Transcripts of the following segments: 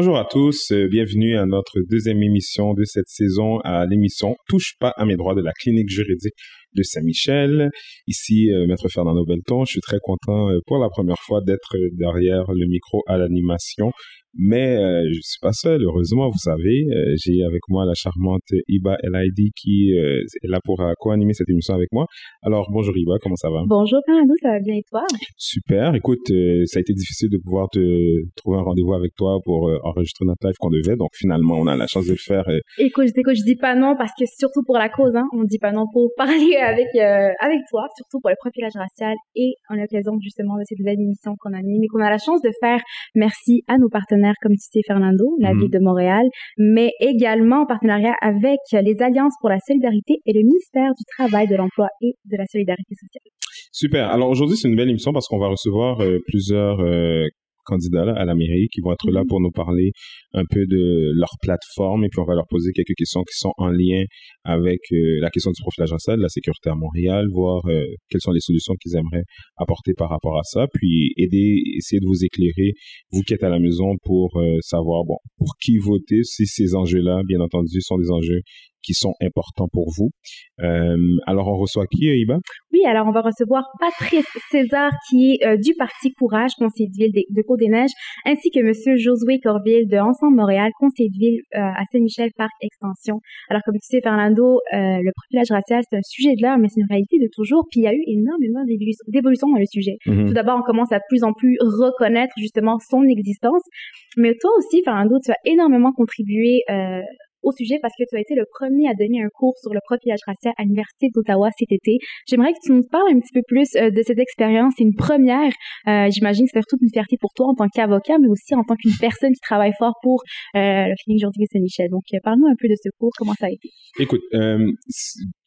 Bonjour à tous, bienvenue à notre deuxième émission de cette saison à l'émission Touche pas à mes droits de la clinique juridique de Saint-Michel. Ici, euh, Maître Fernando Belton, je suis très content euh, pour la première fois d'être derrière le micro à l'animation mais euh, je suis pas seul, heureusement, vous savez. Euh, j'ai avec moi la charmante Iba Elaidi qui euh, est là pour co-animer cette émission avec moi. Alors, bonjour Iba, comment ça va? Bonjour Fernando, ça va bien et toi? Super. Écoute, ça a été difficile de pouvoir te trouver un rendez-vous avec toi pour enregistrer notre live qu'on devait. Donc, finalement, on a la chance de le faire. Écoute, écoute, je dis pas non parce que surtout pour la cause, hein, on dit pas non pour parler avec, avec toi, surtout pour le profilage racial et en l'occasion justement de cette nouvelle émission qu'on anime et qu'on a la chance de faire. Merci à nos partenaires comme tu sais, Fernando, la mhm. ville de Montréal, mais également en partenariat avec les Alliances pour la solidarité et le ministère du Travail, de l'Emploi et de la Solidarité sociale. Super. Alors aujourd'hui, c'est une belle émission parce qu'on va recevoir euh, plusieurs euh, candidats à la mairie qui vont être là mhm. pour nous parler un peu de leur plateforme et puis on va leur poser quelques questions qui sont en lien avec euh, la question du profilage racial, de la sécurité à Montréal, voir euh, quelles sont les solutions qu'ils aimeraient apporter par rapport à ça, puis aider, essayer de vous éclairer, vous qui êtes à la maison, pour euh, savoir, bon, pour qui voter, si ces enjeux-là, bien entendu, sont des enjeux qui sont importants pour vous. Euh, alors, on reçoit qui, Iba? Oui, alors on va recevoir Patrice César, qui est euh, du Parti Courage, conseiller de ville de, de Côte-des-Neiges, ainsi que Monsieur Josué Corville de Ensemble Montréal, conseiller de ville euh, à Saint-Michel par extension. Alors, comme tu sais, Fernando, euh, le profilage racial, c'est un sujet de l'heure, mais c'est une réalité de toujours, puis il y a eu énormément d'évolutions dans le sujet. Mhm. Tout d'abord, on commence à plus en plus reconnaître justement son existence, mais toi aussi, Fernando, tu as énormément contribué euh, au sujet parce que tu as été le premier à donner un cours sur le profilage racial à l'Université d'Ottawa cet été. J'aimerais que tu nous parles un petit peu plus euh, de cette expérience. C'est une première. Euh, J'imagine que c'est toute une fierté pour toi en tant qu'avocat, mais aussi en tant qu'une personne qui travaille fort pour euh, le clinique juridique Saint-Michel. Donc, euh, parle-nous un peu de ce cours. Comment ça a été? Écoute, euh,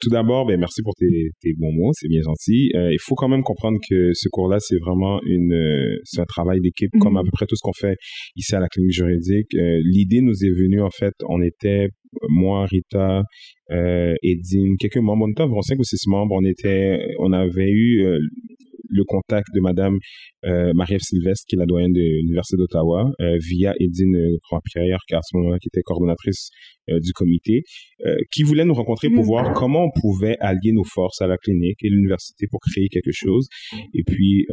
tout d'abord, ben, merci pour tes, tes bons mots. C'est bien gentil. il faut quand même comprendre que ce cours-là, c'est vraiment une, c'est un travail d'équipe, comme à mhm. peu près tout ce qu'on fait ici à la clinique juridique. L'idée nous est venue, en fait, on était moi, Rita, euh, Edine, quelques membres, on était environ cinq ou six membres, on était, on avait eu euh, le contact de Madame euh, Marie-Ève Sylvestre, qui est la doyenne de l'Université d'Ottawa, euh, via Edine Grand-Pierre, qui à ce moment-là qui était coordonnatrice euh, du comité, qui voulait nous rencontrer pour voir comment on pouvait allier nos forces à la clinique et l'université pour créer quelque chose. Et puis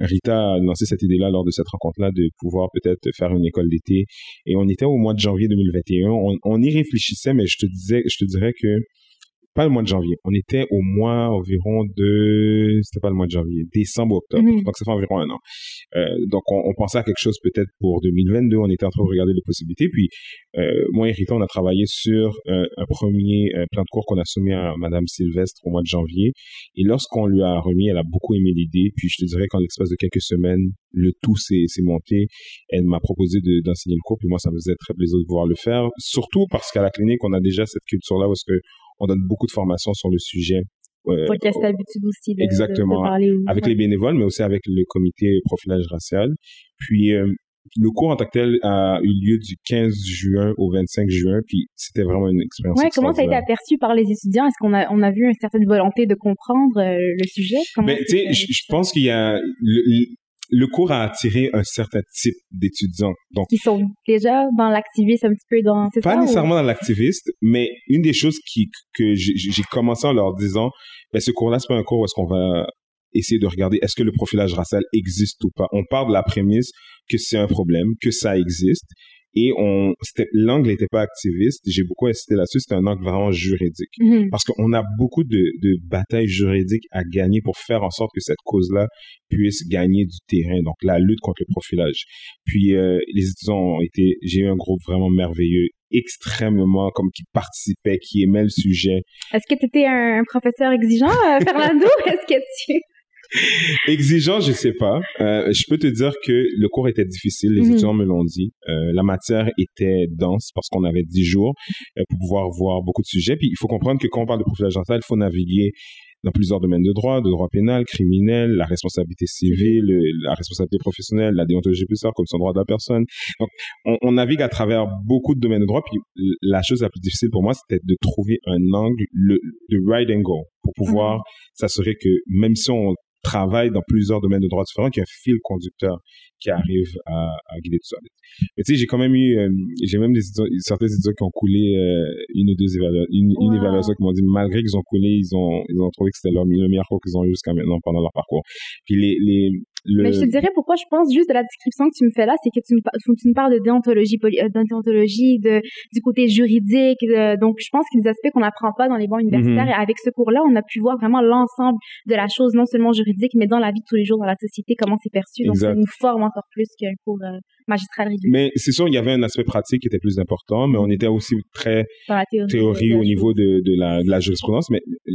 Rita a lancé cette idée-là lors de cette rencontre-là de pouvoir peut-être faire une école d'été. Et on était au mois de janvier 2021. On, on y réfléchissait, mais je te disais, je te dirais que pas le mois de janvier. On était au mois environ de, c'était pas le mois de janvier, décembre, octobre. Mhm. Donc, ça fait environ un an. Euh, donc, on, on, pensait à quelque chose peut-être pour 2022. On était en train de regarder les possibilités. Puis, euh, moi et Rita, on a travaillé sur euh, un premier euh, plan de cours qu'on a soumis à Madame Sylvestre au mois de janvier. Et lorsqu'on lui a remis, elle a beaucoup aimé l'idée. Puis, je te dirais qu'en l'espace de quelques semaines, le tout s'est monté. Elle m'a proposé d'enseigner le cours. Puis moi, ça me faisait très plaisir de pouvoir le faire. Surtout parce qu'à la clinique, on a déjà cette culture-là parce que on donne beaucoup de formations sur le sujet. Euh, Pour qu'il y aussi de, exactement, parler. Avec les bénévoles, mais aussi avec le comité profilage racial. Puis, euh, le cours en tant que tel a eu lieu du 15 juin au 25 juin, puis c'était vraiment une expérience. Ouais, comment ça a été aperçu par les étudiants? Est-ce qu'on a on a vu une certaine volonté de comprendre euh, le sujet? Ben, tu sais, je pense qu'il y a le cours a attiré un certain type d'étudiants. Donc, qui sont déjà dans l'activisme un petit peu dans. Pas nécessairement dans l'activiste, mais une des choses qui que j'ai commencé en leur disant, ben ce cours-là c'est pas un cours où est-ce qu'on va essayer de regarder est-ce que le profilage racial existe ou pas. On part de la prémisse que c'est un problème, que ça existe, et on l'angle n'était pas activiste. J'ai beaucoup insisté là-dessus. C'était un angle vraiment juridique. Mm-hmm. parce qu'on a beaucoup de, de batailles juridiques à gagner pour faire en sorte que cette cause-là puisse gagner du terrain. Donc la lutte contre le profilage. Puis euh, les étudiants ont été j'ai eu un groupe vraiment merveilleux extrêmement comme qui participait qui aimait le sujet. Est-ce que tu étais un professeur exigeant euh, Fernando? Est-ce que tu Exigeant, je sais pas. Euh, je peux te dire que le cours était difficile, les Mhm. étudiants me l'ont dit. Euh, la matière était dense parce qu'on avait 10 jours euh, pour pouvoir voir beaucoup de sujets. Puis il faut comprendre que quand on parle de profilage racial, il faut naviguer dans plusieurs domaines de droit, de droit pénal, criminel, la responsabilité civile, le- la responsabilité professionnelle, la déontologie plus tard, comme son droit de la personne. Donc, on, on navigue à travers beaucoup de domaines de droit. Puis la chose la plus difficile pour moi, c'était de trouver un angle, le, le right angle, pour pouvoir s'assurer que même si on travaille dans plusieurs domaines de droit différents, qu'il y a un fil conducteur qui arrive à, à guider tout ça. Mais tu sais, j'ai quand même eu, euh, j'ai même des certains étudiants qui ont coulé euh, une ou deux évaluations, une, évaluation qui m'ont dit, malgré qu'ils ont coulé, ils ont, ils ont trouvé que c'était le meilleur cours qu'ils ont eu jusqu'à maintenant pendant leur parcours. Puis les, les, le, Mais je te dirais pourquoi je pense juste de la description que tu me fais là, c'est que tu me, par- tu me parles de déontologie, poli- euh, de déontologie, de, du côté juridique. de- donc, je pense que des aspects qu'on n'apprend pas dans les bancs universitaires. Mhm. Et avec ce cours-là, on a pu voir vraiment l'ensemble de la chose, non seulement juridique, mais dans la vie de tous les jours, dans la société, comment c'est perçu. Donc, ça nous forme encore plus qu'un cours euh, magistral régulier mais c'est sûr, il y avait un aspect pratique qui était plus important, mais on était aussi très dans la théorie. théorie de la au niveau de, de, la, de la jurisprudence, mais euh,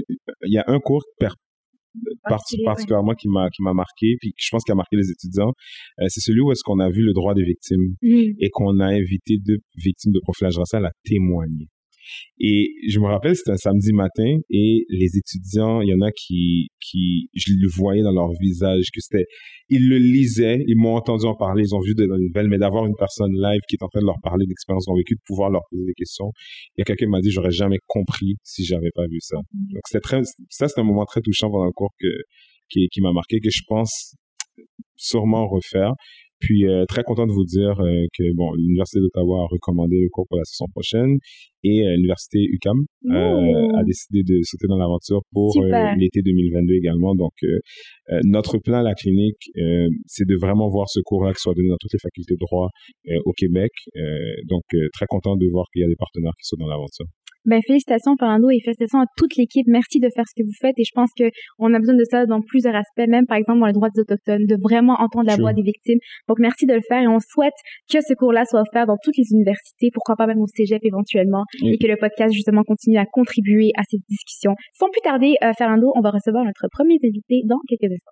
il y a un cours ouais. Particulièrement qui m'a qui m'a marqué, puis je pense qu'il a marqué les étudiants, euh, c'est celui où est-ce qu'on a vu le droit des victimes Mhm. et qu'on a invité deux victimes de profilage racial à témoigner. Et je me rappelle, c'était un samedi matin et les étudiants, il y en a qui, qui, je le voyais dans leur visage que c'était, ils le lisaient, ils m'ont entendu en parler, ils ont vu de la nouvelle, mais d'avoir une personne live qui est en train de leur parler d'expériences qu'ils ont vécues, de pouvoir leur poser des questions. Il y a quelqu'un qui m'a dit, j'aurais jamais compris si j'avais pas vu ça. Donc c'était très, ça c'est un moment très touchant pendant le cours que, qui, qui m'a marqué, que je pense sûrement refaire. Puis euh, très content de vous dire euh, que bon, l'université d'Ottawa a recommandé le cours pour la saison prochaine et euh, l'université UCAM euh, a décidé de sauter dans l'aventure pour euh, l'été 2022 également. Donc euh, euh, notre plan à la clinique, euh, c'est de vraiment voir ce cours-là qui soit donné dans toutes les facultés de droit euh, au Québec. Euh, donc euh, très content de voir qu'il y a des partenaires qui sont dans l'aventure. Ben, félicitations, Fernando, et félicitations à toute l'équipe. Merci de faire ce que vous faites. Et je pense que on a besoin de ça dans plusieurs aspects, même par exemple dans les droits des autochtones, de vraiment entendre la Sure. voix des victimes. Donc, merci de le faire et on souhaite que ce cours-là soit offert dans toutes les universités, pourquoi pas même au cégep éventuellement, Oui. et que le podcast, justement, continue à contribuer à cette discussion. Sans plus tarder, euh, Fernando, on va recevoir notre premier invité dans quelques instants.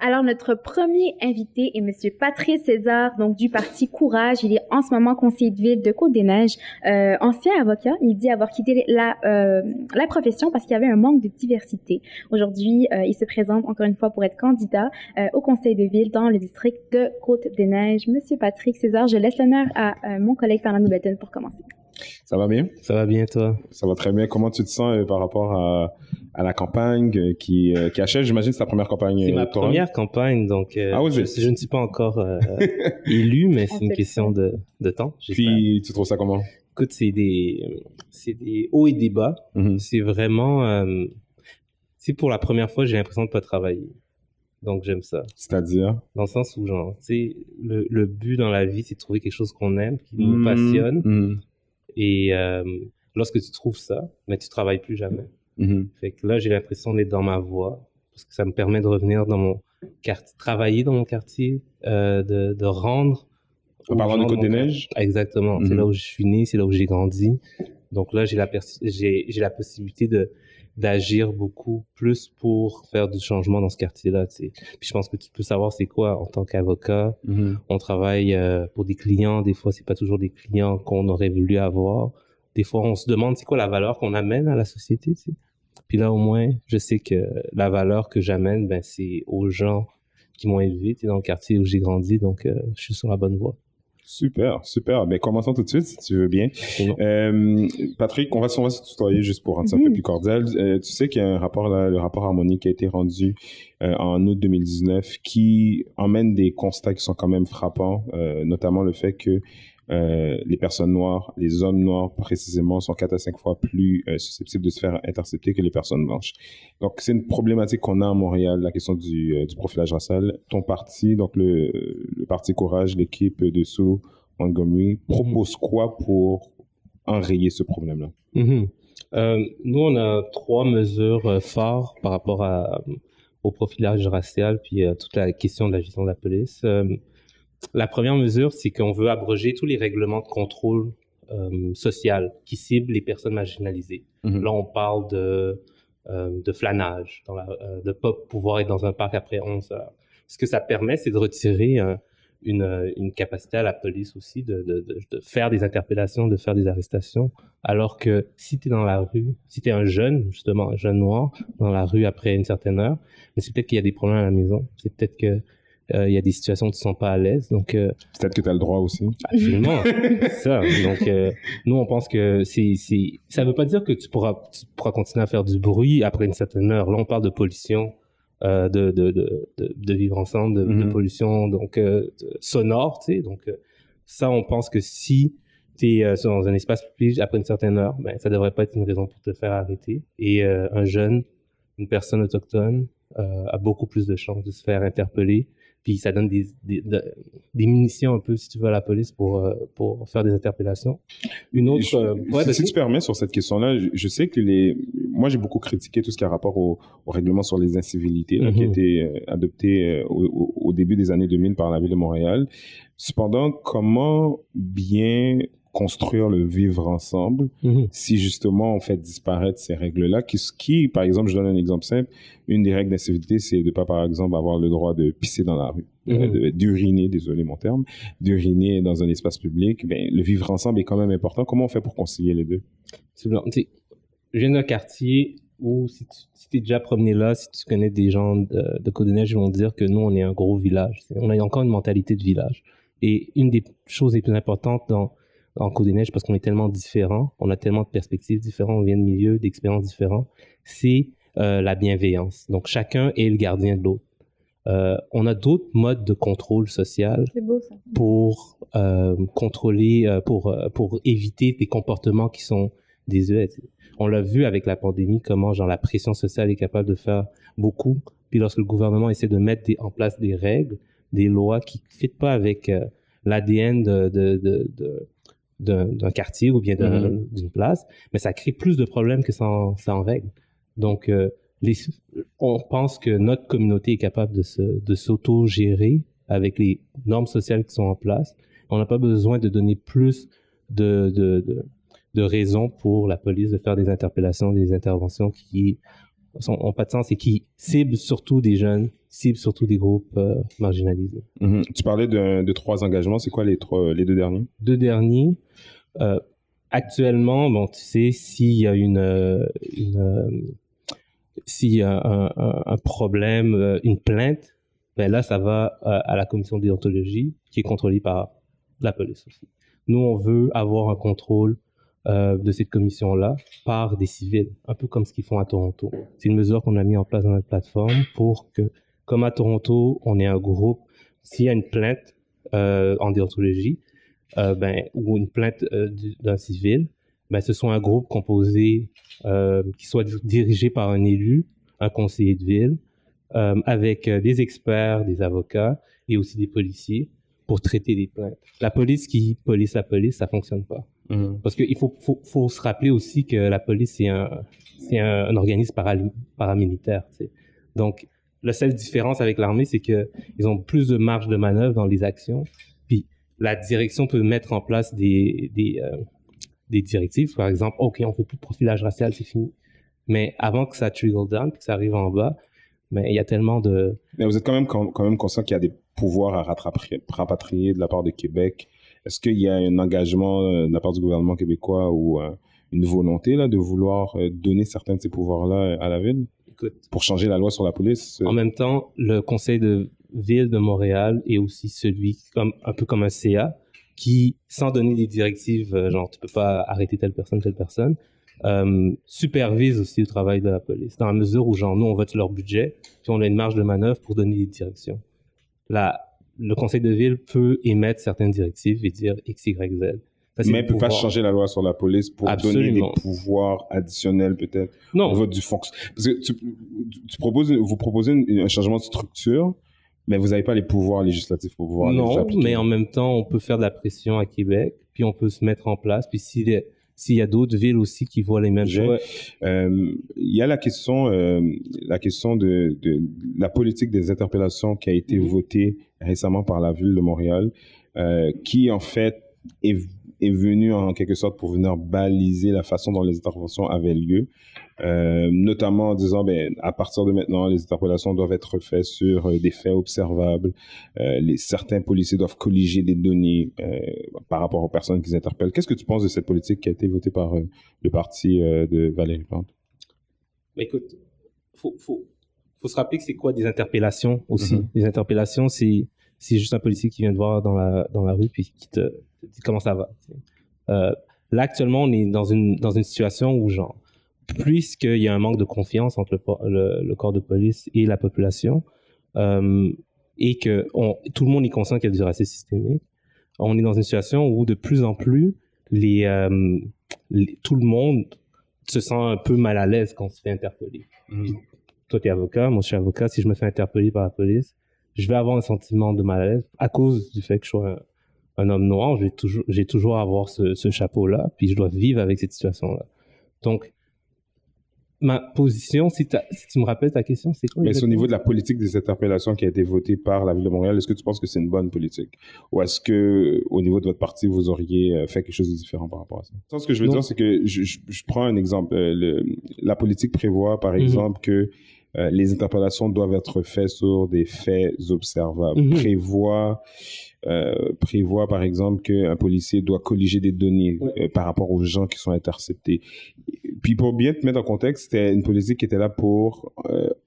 Alors, notre premier invité est Monsieur Patrice César, donc du parti Courage. Il est en ce moment conseiller de ville de Côte-des-Neiges, euh, ancien avocat. Il dit avoir quitté la, euh, la profession parce qu'il y avait un manque de diversité. Aujourd'hui, euh, il se présente encore une fois pour être candidat euh, au conseil de ville dans le district de Côte-des-Neiges. Monsieur Patrick César, je laisse l'honneur à euh, mon collègue Fernando Belton pour commencer. Ça va bien? Ça va bien, toi? Ça va très bien. Comment tu te sens euh, par rapport à, à la campagne euh, qui, euh, qui achève? J'imagine que c'est ta première campagne C'est ma électorale. première campagne, donc euh, Ah oui, je, ne suis pas encore euh, élu, mais c'est une question de, de temps. Puis tu trouves ça comment? Écoute, c'est des, hauts et des bas. Mhm. C'est vraiment... Euh, c'est pour la première fois, j'ai l'impression de pas travailler. Donc j'aime ça. C'est-à-dire? Dans le sens où, genre, tu sais, le, le but dans la vie, c'est de trouver quelque chose qu'on aime, qui nous Mhm. passionne. Mhm. Et euh, lorsque tu trouves ça, mais tu travailles plus jamais. Fait que là, j'ai l'impression d'être dans ma voie, parce que ça me permet de revenir dans mon quartier, travailler dans mon quartier, euh, de, de rendre. En parlant de mon Côte-des-Neiges? quartier- Exactement. C'est Mhm. là où je suis né, c'est là où j'ai grandi. Donc là, la, j'ai la possibilité de d'agir beaucoup plus pour faire du changement dans ce quartier-là. tu sais. Puis je pense que tu peux savoir c'est quoi en tant qu'avocat. Mhm. On travaille euh, pour des clients. Des fois, c'est pas toujours des clients qu'on aurait voulu avoir. Des fois, on se demande c'est quoi la valeur qu'on amène à la société. tu sais. Puis là, au moins, je sais que la valeur que j'amène, ben, c'est aux gens qui m'ont élevé tu sais, dans le quartier où j'ai grandi. Donc, euh, je suis sur la bonne voie. Super, super. Ben, commençons tout de suite, si tu veux bien. Euh, Patrick, on va, on va se tutoyer juste pour rendre ça un peu Mhm. plus cordial. Euh, tu sais qu'il y a un rapport, là, le rapport harmonique qui a été rendu euh, en août 2019 qui emmène des constats qui sont quand même frappants, euh, notamment le fait que euh, les personnes noires, les hommes noirs précisément, sont quatre à cinq fois plus euh, susceptibles de se faire intercepter que les personnes blanches. Donc c'est une problématique qu'on a à Montréal, la question du, euh, du profilage racial. Ton parti, donc le, le parti Courage, l'équipe de Sue Montgomery, propose quoi pour enrayer ce problème-là? Mhm. Euh, nous, on a trois mesures phares par rapport à, au profilage racial, puis euh, toute la question de la gestion de la police. Euh, la première mesure, c'est qu'on veut abroger tous les règlements de contrôle euh, social qui ciblent les personnes marginalisées. Mhm. Là, on parle de, euh, de dans la, euh, de pas pouvoir être dans un parc après 11 heures. Ce que ça permet, c'est de retirer euh, une, euh, une capacité à la police aussi de, de, de, de faire des interpellations, de faire des arrestations. Alors que si tu es dans la rue, si tu es un jeune, justement, un jeune noir, dans la rue après une certaine heure, mais c'est peut-être qu'il y a des problèmes à la maison. C'est peut-être que euh, il y a des situations où tu te sens pas à l'aise. Donc, euh, Peut-être que tu as le droit aussi. Absolument, ça. Donc, euh, nous, on pense que c'est, c'est, ça veut pas dire que tu pourras, tu pourras continuer à faire du bruit après une certaine heure. Là, on parle de pollution, euh, de, de, de, de, vivre ensemble, de, Mhm. pollution, donc euh, sonore, tu sais. Donc, euh, ça, on pense que si tu es dans un espace public après une certaine heure, ben, ça devrait pas être une raison pour te faire arrêter. Et euh, un jeune, une personne autochtone, euh, a beaucoup plus de chances de se faire interpeller. Puis ça donne des, des, de- des munitions un peu, si tu veux, à la police pour, euh, pour faire des interpellations. Une autre... Je- euh, ouais, si, tu permets sur cette question-là, je, je sais que les, moi j'ai beaucoup critiqué tout ce qui a rapport au, au règlement sur les incivilités là, qui a Mhm. été euh, adopté au début des années 2000 par la ville de Montréal. Cependant, comment bien construire le vivre ensemble Mhm. si justement on fait disparaître ces règles-là, qui, qui, par exemple, je donne un exemple simple, une des règles d'incivilité, c'est de pas, par exemple, avoir le droit de pisser dans la rue, Mhm. d'uriner, désolé mon terme, d'uriner dans un espace public. Ben, le vivre ensemble est quand même important. Comment on fait pour concilier les deux? C'est blanc. Je viens d'un quartier où si tu si t'es déjà promené là, si tu connais des gens de, de Côte-des-Neiges, ils vont te dire que nous, on est un gros village. On a encore une mentalité de village. Et une des choses les plus importantes dans, en Côte-des-Neiges, parce qu'on est tellement différents, on a tellement de perspectives différentes, on vient de milieux, d'expériences différents, c'est euh, la bienveillance. Donc, chacun est le gardien de l'autre. Euh, on a d'autres modes de contrôle social C'est beau ça. pour euh, contrôler, pour, pour éviter des comportements qui sont désuets. On l'a vu avec la pandémie, comment genre la pression sociale est capable de faire beaucoup. Puis lorsque le gouvernement essaie de mettre des- en place des règles, des lois qui ne fitent pas avec l'ADN de, de, de, de- d'un d'un quartier ou bien Mhm. d'une place, mais ça crée plus de problèmes que ça en, ça en règle. Donc, euh, les, on pense que notre communauté est capable de se, de s'auto-gérer avec les normes sociales qui sont en place. On n'a pas besoin de donner plus de, de, de, de raisons pour la police de faire des interpellations, des interventions qui n'ont pas de sens et qui ciblent surtout des jeunes, ciblent surtout des groupes euh, marginalisés. Mhm. Tu parlais de, de trois engagements. C'est quoi les, trois, les deux derniers? Deux derniers, euh, actuellement, bon, tu sais, s'il y a une, euh, une s'il y a un, un, un problème, une plainte, ben là, ça va à la commission déontologie qui est contrôlée par la police aussi. Nous, on veut avoir un contrôle euh, de cette commission-là par des civils, un peu comme ce qu'ils font à Toronto. C'est une mesure qu'on a mis en place dans notre plateforme pour que, comme à Toronto, on ait un groupe, s'il y a une plainte euh, en déontologie, euh, ben, ou une plainte euh, du- d'un civil, ben, ce soit un groupe composé, euh, qui soit dirigé par un élu, un conseiller de ville, euh, avec des experts, des avocats et aussi des policiers pour traiter des plaintes. La police qui police la police, ça fonctionne pas. Parce qu'il faut, faut, faut se rappeler aussi que la police, c'est un, c'est un, organisme para- paramilitaire. tu sais. Donc, la seule différence avec l'armée, c'est que ils ont plus de marge de manœuvre dans les actions. Puis, la direction peut mettre en place des, des, euh, des directives. Par exemple, OK, on fait plus de profilage racial, c'est fini. Mais avant que ça trickle down, que ça arrive en bas, mais il y a tellement de... Mais vous êtes quand même, quand même conscient qu'il y a des pouvoirs à rattraper, rapatrier de la part de Québec. Est-ce qu'il y a un engagement euh, de la part du gouvernement québécois ou euh, une volonté là, de vouloir euh, donner certains de ces pouvoirs-là à la ville? Écoute, pour changer la loi sur la police? En même temps, le conseil de ville de Montréal est aussi celui, comme, un peu comme un CA, qui, sans donner des directives, genre, tu peux pas arrêter telle personne, telle personne, euh, supervise aussi le travail de la police, dans la mesure où, genre, nous, on vote leur budget, puis on a une marge de manœuvre pour donner des directions. La, le conseil de ville peut émettre certaines directives et dire X, Y, Z. Ça, mais le ne peut pas changer la loi sur la police pour Absolument. donner des pouvoirs additionnels peut-être Non, au vote du fonction. Parce que tu, tu proposes, vous proposez une- un changement de structure, mais vous n'avez pas les pouvoirs législatifs pour pouvoir les Non, appliquer. mais en même temps, on peut faire de la pression à Québec, puis on peut se mettre en place. Puis si, les- s'il y a d'autres villes aussi qui voient les mêmes choses. Euh, il y a la question, euh, la question de, de, la politique des interpellations qui a été mm-hmm. votée récemment par la ville de Montréal, euh, qui en fait est est venu en quelque sorte pour venir baliser la façon dont les interventions avaient lieu, euh, notamment en disant, ben, à partir de maintenant, les interpellations doivent être faites sur euh, des faits observables. Euh, les, certains policiers doivent colliger des données par rapport aux personnes qu'ils interpellent. Qu'est-ce que tu penses de cette politique qui a été votée par le parti de Valérie Plante? Ben, écoute, faut, faut, faut se rappeler que c'est quoi des interpellations aussi? Mm-hmm. Les interpellations, c'est c'est juste un policier qui vient te voir dans la, dans la rue puis qui te, dit comment ça va. Euh, là, actuellement, on est dans une, dans une situation où, genre, puisqu'il y a un manque de confiance entre le, le, corps de police et la population, euh, et que on, tout le monde est conscient qu'il y a du racisme systémique, on est dans une situation où de plus en plus, les, euh, tout le monde se sent un peu mal à l'aise quand on se fait interpeller. Mmh. Toi, tu es avocat, moi je suis avocat. Si je me fais interpeller par la police, je vais avoir un sentiment de malaise à cause du fait que je sois un, homme noir. J'ai toujours, j'ai toujours à avoir ce, ce chapeau-là, puis je dois vivre avec cette situation-là. Donc, ma position, si, si, tu me rappelles ta question, c'est quoi Mais c'est au niveau de la politique des interpellations qui a été votée par la ville de Montréal. Est-ce que tu penses que c'est une bonne politique? Ou est-ce que, au niveau de votre parti, vous auriez euh, fait quelque chose de différent par rapport à ça? Ce que je veux dire, c'est que je, je, prends un exemple. Euh, le, la politique prévoit, par mhm. exemple, que euh, les interpellations doivent être faites sur des faits observables. Mhm. Prévoit, euh, prévoit par exemple qu'un policier doit colliger des données euh, par rapport aux gens qui sont interceptés. Puis pour bien te mettre en contexte, c'était une politique qui était là pour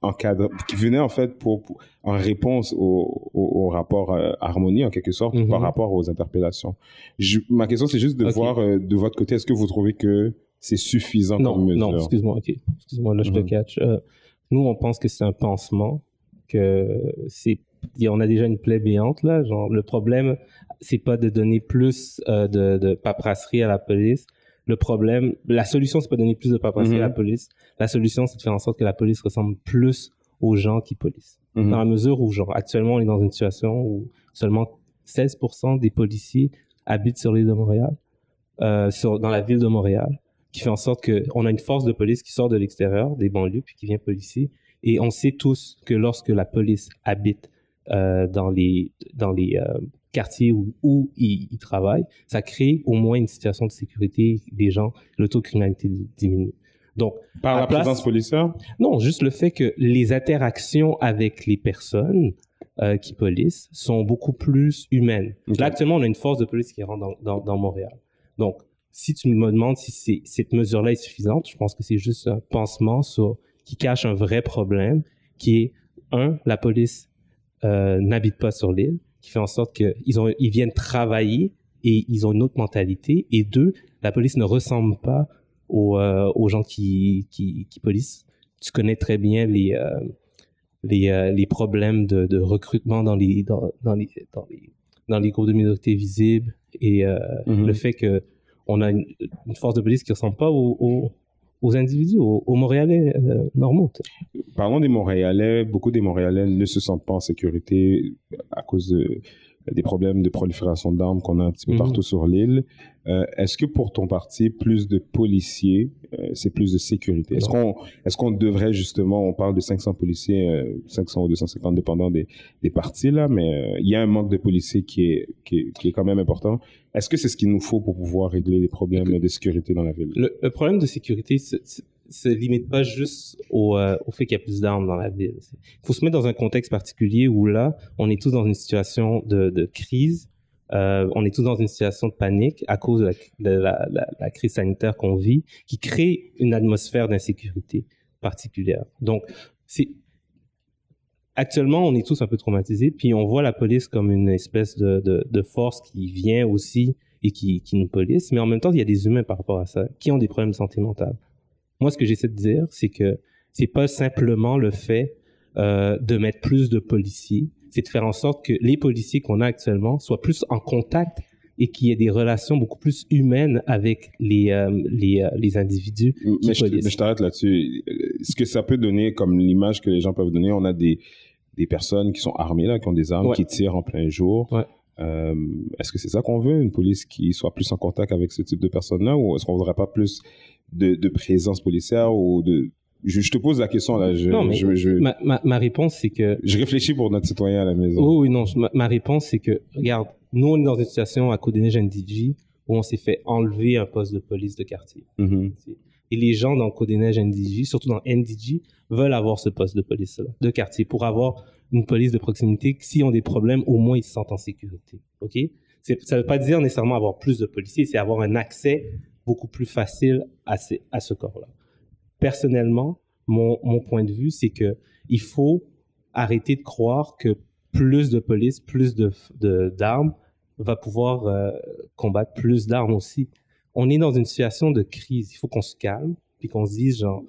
encadrer, qui venait en fait pour, en réponse au, au, rapport harmonie en quelque sorte par mhm. rapport aux interpellations. Je, ma question c'est juste de voir de votre côté, est-ce que vous trouvez que c'est suffisant non, comme mesure? Non, excuse-moi, ok, excuse-moi, là je te mhm. catch. Nous, on pense que c'est un pansement, que c'est on a déjà une plaie béante là. Genre, le problème, c'est pas de donner plus euh, de, de, paperasserie à la police. Le problème, la solution, c'est pas de donner plus de paperasserie à la mhm. police. La solution, c'est de faire en sorte que la police ressemble plus aux gens qui policent. Mhm. Dans la mesure où, genre, actuellement, on est dans une situation où seulement 16% des policiers habitent sur l'île de Montréal, euh, sur, dans la ville de Montréal qui fait en sorte qu'on a une force de police qui sort de l'extérieur, des banlieues, puis qui vient policier. Et on sait tous que lorsque la police habite euh, dans les, dans les euh, quartiers où, où ils, travaillent, ça crée au moins une situation de sécurité des gens, le taux de criminalité diminue. Donc, par la présence policière? Non, juste le fait que les interactions avec les personnes euh, qui policent sont beaucoup plus humaines. Là, actuellement, on a une force de police qui rentre dans, dans, dans Montréal. Donc, si tu me demandes si cette mesure-là est suffisante, je pense que c'est juste un pansement sur, qui cache un vrai problème, qui est, un, la police euh, n'habite pas sur l'île, qui fait en sorte qu'ils ont, ils viennent travailler et ils ont une autre mentalité, et deux, la police ne ressemble pas aux, euh, aux gens qui, qui, qui policent. Tu connais très bien les, euh, les, les problèmes de, de recrutement dans les, dans, dans, les, dans, les, dans les groupes de minorités visibles et mm-hmm. le fait que on a une, force de police qui ressemble pas aux, aux, individus, aux, Montréalais euh, normaux. Parlons des Montréalais. Beaucoup des Montréalais ne se sentent pas en sécurité à cause de des problèmes de prolifération d'armes qu'on a un petit peu mhm. partout sur l'île. Euh, est-ce que pour ton parti, plus de policiers, euh, c'est plus de sécurité? Est-ce qu'on est-ce qu'on devrait justement, on parle de 500 policiers, euh, 500 ou 250 dépendant des, des partis là, mais euh, il y a un manque de policiers qui est, qui est, qui est quand même important. Est-ce que c'est ce qu'il nous faut pour pouvoir régler les problèmes de sécurité dans la ville? le, problème de sécurité, se limite pas juste au, euh, au fait qu'il y a plus d'armes dans la ville. Il faut se mettre dans un contexte particulier où là, on est tous dans une situation de, crise. Euh, on est tous dans une situation de panique à cause de la, crise sanitaire qu'on vit, qui crée une atmosphère d'insécurité particulière. Donc, actuellement, on est tous un peu traumatisés, puis on voit la police comme une espèce de force qui vient aussi et qui, qui nous police, mais en même temps, il y a des humains par rapport à ça qui ont des problèmes de santé mentale. Moi, ce que j'essaie de dire, c'est que c'est pas simplement le fait euh, de mettre plus de policiers, c'est de faire en sorte que les policiers qu'on a actuellement soient plus en contact et qu'il y ait des relations beaucoup plus humaines avec les, euh, les, euh, les, individus qui mais Je, mais je t'arrête là-dessus. Ce que ça peut donner comme l'image que les gens peuvent donner, on a des, des personnes qui sont armées, là, qui ont des armes, qui tirent en plein jour. Ouais. Euh, est-ce que c'est ça qu'on veut, une police qui soit plus en contact avec ce type de personnes-là, ou est-ce qu'on voudrait pas plus de, de présence policière ou de je, je, te pose la question là. Je, non, mais je, je, ma, ma, ma, réponse c'est que. Je réfléchis pour notre citoyen à la maison. Oh, oui, non. Ma, ma réponse c'est que, regarde, nous on est dans une situation à Côte-des-Neiges NDG où on s'est fait enlever un poste de police de quartier. Mm -hmm. Et les gens dans Côte-des-Neiges NDG, surtout dans NDG, veulent avoir ce poste de police là, de quartier pour avoir une police de proximité. S'ils ont des problèmes, au moins ils se sentent en sécurité. Ok? Ça veut pas dire nécessairement avoir plus de policiers, c'est avoir un accès beaucoup plus facile à, ce corps-là. Personnellement, mon, point de vue, c'est que il faut arrêter de croire que plus de police, plus de d'armes va pouvoir euh, combattre plus d'armes aussi. On est dans une situation de crise. Il faut qu'on se calme, puis qu'on se dise, genre,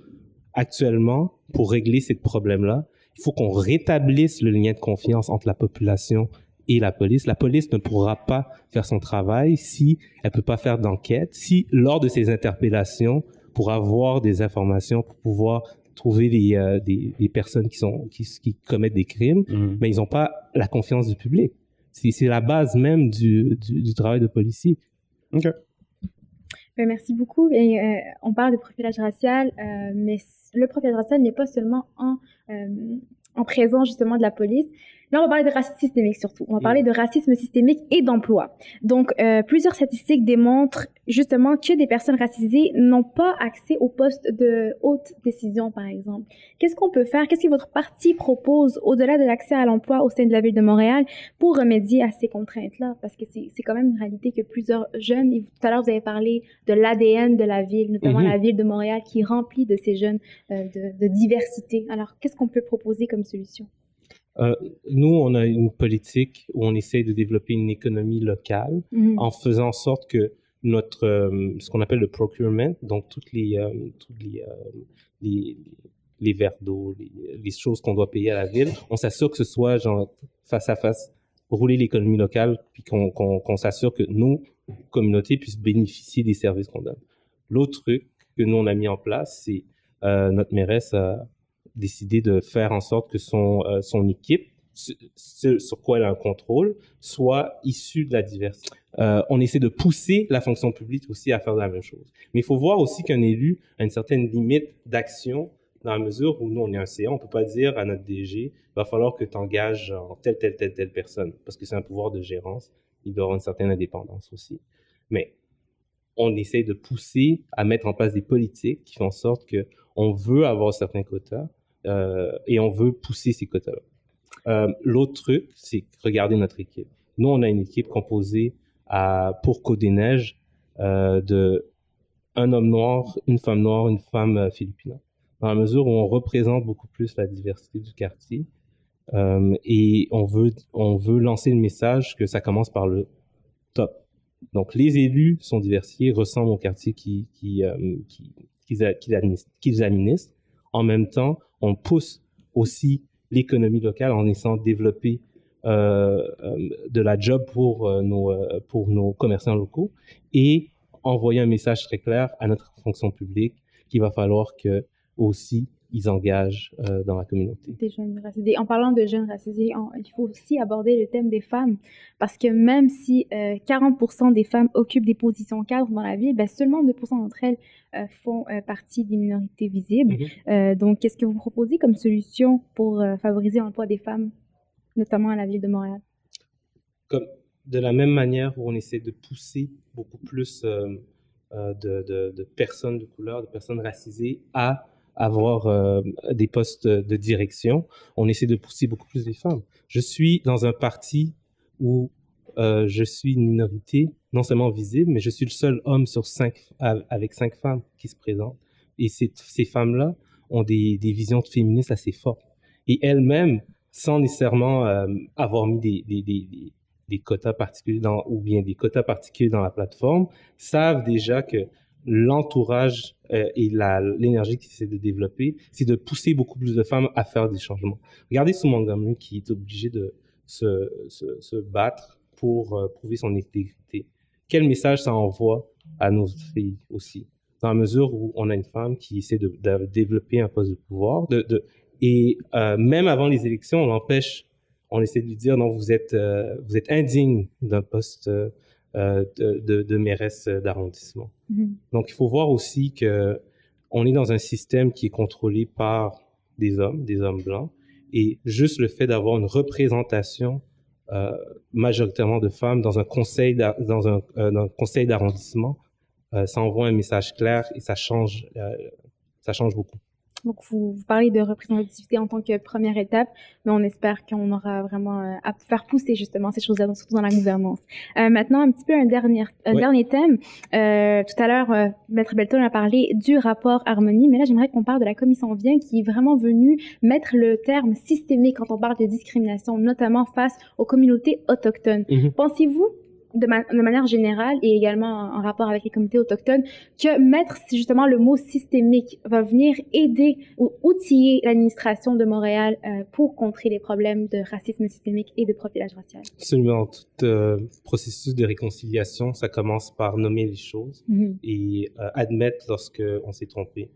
actuellement, pour régler ces problèmes-là, il faut qu'on rétablisse le lien de confiance entre la population et la police. La police ne pourra pas faire son travail si elle peut pas faire d'enquête, si lors de ces interpellations, pour avoir des informations, pour pouvoir trouver des, euh, des, des, personnes qui, sont, qui, qui commettent des crimes, Mm. mais ils n'ont pas la confiance du public. C'est la base même du, du, du travail de policier. OK. Ben, merci beaucoup. Et, euh, on parle de profilage racial, euh, mais le profilage racial n'est pas seulement en, euh, en présence justement de la police. Là, on va parler de racisme systémique surtout. On va parler de racisme systémique et d'emploi. Donc, euh, plusieurs statistiques démontrent justement que des personnes racisées n'ont pas accès aux postes de haute décision, par exemple. Qu'est-ce qu'on peut faire? Qu'est-ce que votre parti propose au-delà de l'accès à l'emploi au sein de la ville de Montréal pour remédier à ces contraintes-là? Parce que c'est quand même une réalité que plusieurs jeunes, et tout à l'heure, vous avez parlé de l'ADN de la ville, notamment Mhm. la ville de Montréal qui est remplie de ces jeunes euh, de, de diversité. Alors, qu'est-ce qu'on peut proposer comme solution? Euh, nous, on a une politique où on essaie de développer une économie locale Mhm. en faisant en sorte que notre, euh, ce qu'on appelle le procurement, donc toutes les, euh, toutes les, euh, les, les verres d'eau, les, les choses qu'on doit payer à la ville, on s'assure que ce soit genre face à face, rouler l'économie locale, puis qu'on qu'on qu'on s'assure que nos communautés puissent bénéficier des services qu'on donne. L'autre truc que nous, on a mis en place, c'est euh, notre mairesse a décidé de faire en sorte que son, euh, son équipe, ce, ce sur quoi elle a un contrôle, soit issue de la diversité. Euh, on essaie de pousser la fonction publique aussi à faire la même chose. Mais il faut voir aussi qu'un élu a une certaine limite d'action dans la mesure où nous, on est un CA, on peut pas dire à notre DG, il va falloir que tu engages telle, telle, telle, telle personne, parce que c'est un pouvoir de gérance, il doit avoir une certaine indépendance aussi. Mais on essaie de pousser à mettre en place des politiques qui font en sorte que on veut avoir certains quotas et on veut pousser ces quotas-là. Euh, L'autre truc, c'est regarder notre équipe. Nous, on a une équipe composée pour Côte des Neiges euh, de un homme noir, une femme noire, une femme euh, philippine. Dans la mesure où on représente beaucoup plus la diversité du quartier euh, et on veut, on veut lancer le message que ça commence par le top. Donc, les élus sont diversifiés, ressemblent au quartier euh, qu'ils administrent. En même temps, on pousse aussi l'économie locale en essayant de développer euh, euh, de la job pour, euh, nos, euh, pour nos commerçants locaux et envoyer un message très clair à notre fonction publique qu'il va falloir que aussi ils engagent euh, dans la communauté. Des jeunes racisés. En parlant de jeunes racisés, on, il faut aussi aborder le thème des femmes, parce que même si euh, 40% des femmes occupent des positions cadres dans la ville, ben seulement 2% d'entre elles euh, font euh, partie des minorités visibles. Mhm. donc, qu'est-ce que vous proposez comme solution pour euh, favoriser l'emploi des femmes, notamment à la ville de Montréal? Comme de la même manière où on essaie de pousser beaucoup plus euh, euh, de, de, de, personnes de couleur, de personnes racisées à avoir euh, des postes de direction, on essaie de pousser beaucoup plus les femmes. Je suis dans un parti où euh, je suis une minorité non seulement visible, mais je suis le seul homme sur cinq avec cinq femmes qui se présentent. Et ces, femmes-là ont des, des visions féministes assez fortes. Et elles-mêmes, sans nécessairement euh, avoir mis des, quotas particuliers ou bien des quotas particuliers dans la plateforme, savent déjà que l'entourage euh, et l'énergie qui essaie de développer, c'est de pousser beaucoup plus de femmes à faire des changements. Regardez sous Montgomery qui est obligé de se, battre pour euh, prouver son intégrité. Quel message ça envoie à nos filles aussi, dans la mesure où on a une femme qui essaie de, développer un poste de pouvoir, et euh, même avant les élections, on empêche on essaie de lui dire non, vous êtes, vous êtes indigne d'un poste euh, de, de, mairesse d'arrondissement. Mm-hmm. Donc, il faut voir aussi que on est dans un système qui est contrôlé par des hommes, des hommes blancs, et juste le fait d'avoir une représentation euh, majoritairement de femmes dans un conseil dans un, euh, un conseil d'arrondissement, euh, ça envoie un message clair et ça change, ça change beaucoup. Donc, vous, vous, parlez de représentativité en tant que première étape, mais on espère qu'on aura vraiment euh, à faire pousser justement ces choses-là, surtout dans la gouvernance. Euh, maintenant, un petit peu un dernier, un dernier thème. Euh, tout à l'heure, euh, Maître Belton a parlé du rapport harmonie, mais là, j'aimerais qu'on parle de la commission Vien qui est vraiment venue mettre le terme systémique quand on parle de discrimination, notamment face aux communautés autochtones. Mm-hmm. Pensez-vous de, de, manière générale et également en, rapport avec les communautés autochtones, que mettre justement le mot systémique va venir aider ou outiller l'administration de Montréal euh, pour contrer les problèmes de racisme systémique et de profilage racial. Absolument. Tout euh, processus de réconciliation, ça commence par nommer les choses mm-hmm. et euh, admettre lorsque on s'est trompé.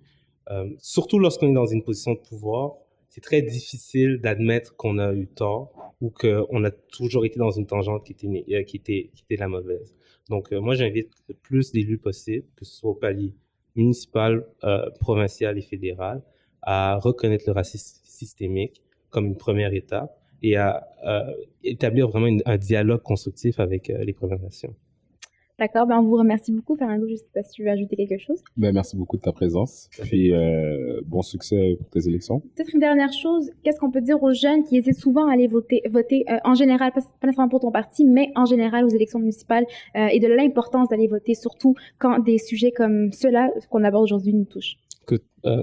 Euh, surtout lorsqu'on est dans une position de pouvoir, c'est très difficile d'admettre qu'on a eu tort ou qu'on a toujours été dans une tangente qui était, euh, qui était, qui était la mauvaise. Donc, euh, moi, j'invite le plus d'élus possible, que ce soit au palier municipal, euh, provincial et fédéral, à reconnaître le racisme systémique comme une première étape et à établir vraiment un dialogue constructif avec les Premières Nations. D'accord, ben on vous remercie beaucoup, Fernando. Je ne sais pas si tu veux ajouter quelque chose. Ben, merci beaucoup de ta présence. Puis euh, bon succès pour tes élections. Peut-être une dernière chose, qu'est-ce qu'on peut dire aux jeunes qui hésitent souvent à aller voter, voter euh, en général, pas, nécessairement pour ton parti, mais en général aux élections municipales, euh, et de l'importance d'aller voter, surtout quand des sujets comme ceux-là qu'on aborde aujourd'hui nous touchent? Que, euh,